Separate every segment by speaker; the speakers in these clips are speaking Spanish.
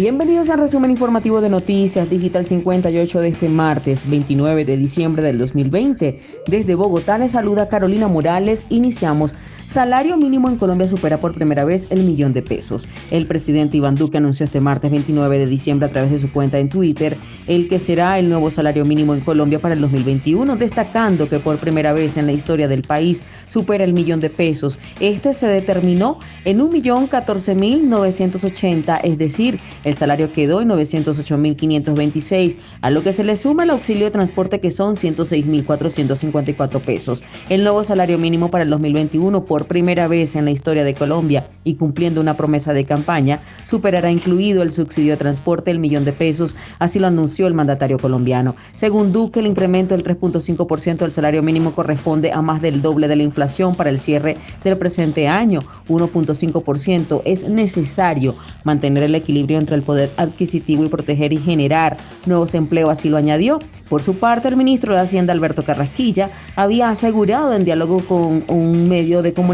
Speaker 1: Bienvenidos al resumen informativo de Noticias Digital 58 de este martes 29 de diciembre del 2020. Desde Bogotá les saluda Carolina Morales. Iniciamos Salario mínimo en Colombia supera por primera vez el millón de pesos. El presidente Iván Duque anunció este martes 29 de diciembre a través de su cuenta en Twitter el que será el nuevo salario mínimo en Colombia para el 2021, destacando que por primera vez en la historia del país supera el millón de pesos. Este se determinó en un millón catorce mil novecientos es decir, el salario quedó en 908.526, a lo que se le suma el auxilio de transporte que son 106.454 pesos. El nuevo salario mínimo para el 2021 por primera vez en la historia de Colombia y cumpliendo una promesa de campaña, superará incluido el subsidio de transporte el millón de pesos, así lo anunció el mandatario colombiano. Según Duque, el incremento del 3.5% del salario mínimo corresponde a más del doble de la inflación para el cierre del presente año, 1.5%. Es necesario mantener el equilibrio entre el poder adquisitivo y proteger y generar nuevos empleos, así lo añadió. Por su parte, el ministro de Hacienda, Alberto Carrasquilla, había asegurado en diálogo con un medio de comunicación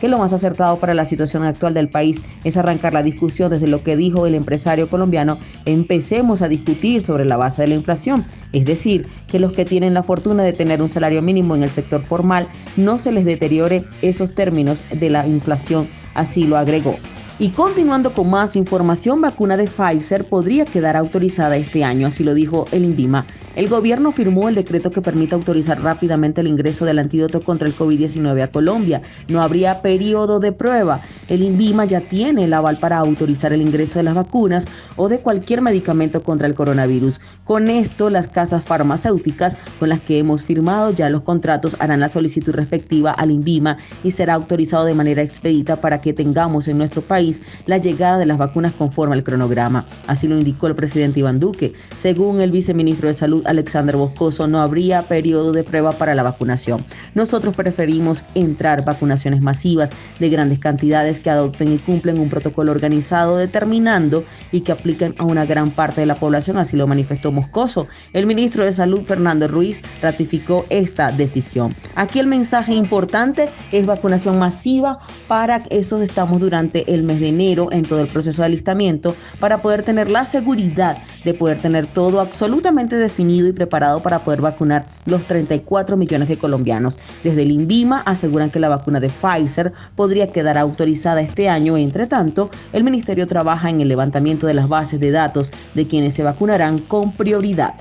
Speaker 1: que lo más acertado para la situación actual del país es arrancar la discusión desde lo que dijo el empresario colombiano, empecemos a discutir sobre la base de la inflación, es decir, que los que tienen la fortuna de tener un salario mínimo en el sector formal no se les deteriore esos términos de la inflación, así lo agregó. Y continuando con más información, vacuna de Pfizer podría quedar autorizada este año, así lo dijo el INVIMA. El gobierno firmó el decreto que permite autorizar rápidamente el ingreso del antídoto contra el COVID-19 a Colombia. No habría periodo de prueba. El INVIMA ya tiene el aval para autorizar el ingreso de las vacunas o de cualquier medicamento contra el coronavirus. Con esto, las casas farmacéuticas con las que hemos firmado ya los contratos harán la solicitud respectiva al INVIMA y será autorizado de manera expedita para que tengamos en nuestro país la llegada de las vacunas conforme al cronograma. Así lo indicó el presidente Iván Duque. Según el viceministro de Salud, Alexander Boscoso, no habría periodo de prueba para la vacunación. Nosotros preferimos entrar vacunaciones masivas de grandes cantidades que adopten y cumplen un protocolo organizado determinando y que apliquen a una gran parte de la población, así lo manifestó Moscoso. El ministro de Salud, Fernando Ruiz, ratificó esta decisión. Aquí el mensaje importante es vacunación masiva para eso estamos durante el mes de enero en todo el proceso de alistamiento para poder tener la seguridad de poder tener todo absolutamente definido y preparado para poder vacunar los 34 millones de colombianos. Desde el INVIMA aseguran que la vacuna de Pfizer podría quedar autorizada este año. Entre tanto, el ministerio trabaja en el levantamiento de las bases de datos de quienes se vacunarán con prioridad.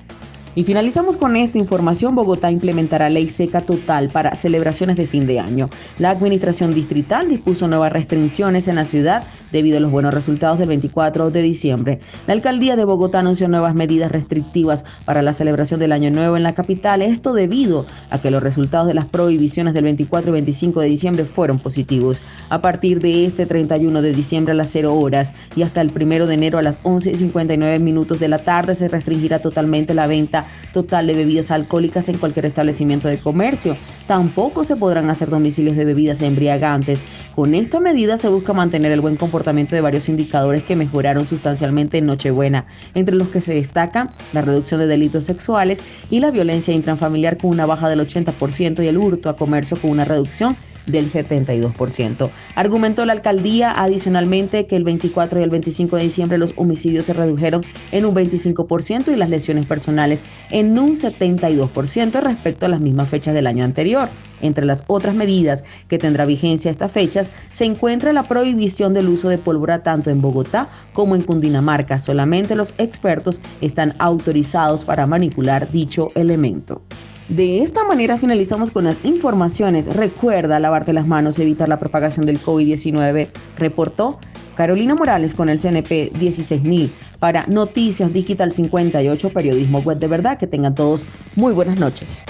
Speaker 1: Y finalizamos con esta información. Bogotá implementará ley seca total para celebraciones de fin de año. La administración distrital dispuso nuevas restricciones en la ciudad debido a los buenos resultados del 24 de diciembre. La alcaldía de Bogotá anunció nuevas medidas restrictivas para la celebración del Año Nuevo en la capital. Esto debido a que los resultados de las prohibiciones del 24 y 25 de diciembre fueron positivos. A partir de este 31 de diciembre a las 0 horas y hasta el 1 de enero a las 11 y 59 minutos de la tarde se restringirá totalmente la venta total de bebidas alcohólicas en cualquier establecimiento de comercio. Tampoco se podrán hacer domicilios de bebidas embriagantes. Con esta medida se busca mantener el buen comportamiento de varios indicadores que mejoraron sustancialmente en Nochebuena, entre los que se destacan la reducción de delitos sexuales y la violencia intrafamiliar con una baja del 80% y el hurto a comercio con una reducción del 72%. Argumentó la alcaldía adicionalmente que el 24 y el 25 de diciembre los homicidios se redujeron en un 25% y las lesiones personales en un 72% respecto a las mismas fechas del año anterior. Entre las otras medidas que tendrá vigencia estas fechas se encuentra la prohibición del uso de pólvora tanto en Bogotá como en Cundinamarca. Solamente los expertos están autorizados para manipular dicho elemento. De esta manera finalizamos con las informaciones. Recuerda lavarte las manos y evitar la propagación del COVID-19, reportó Carolina Morales con el CNP 16000 para Noticias Digital 58, periodismo web de verdad. Que tengan todos muy buenas noches.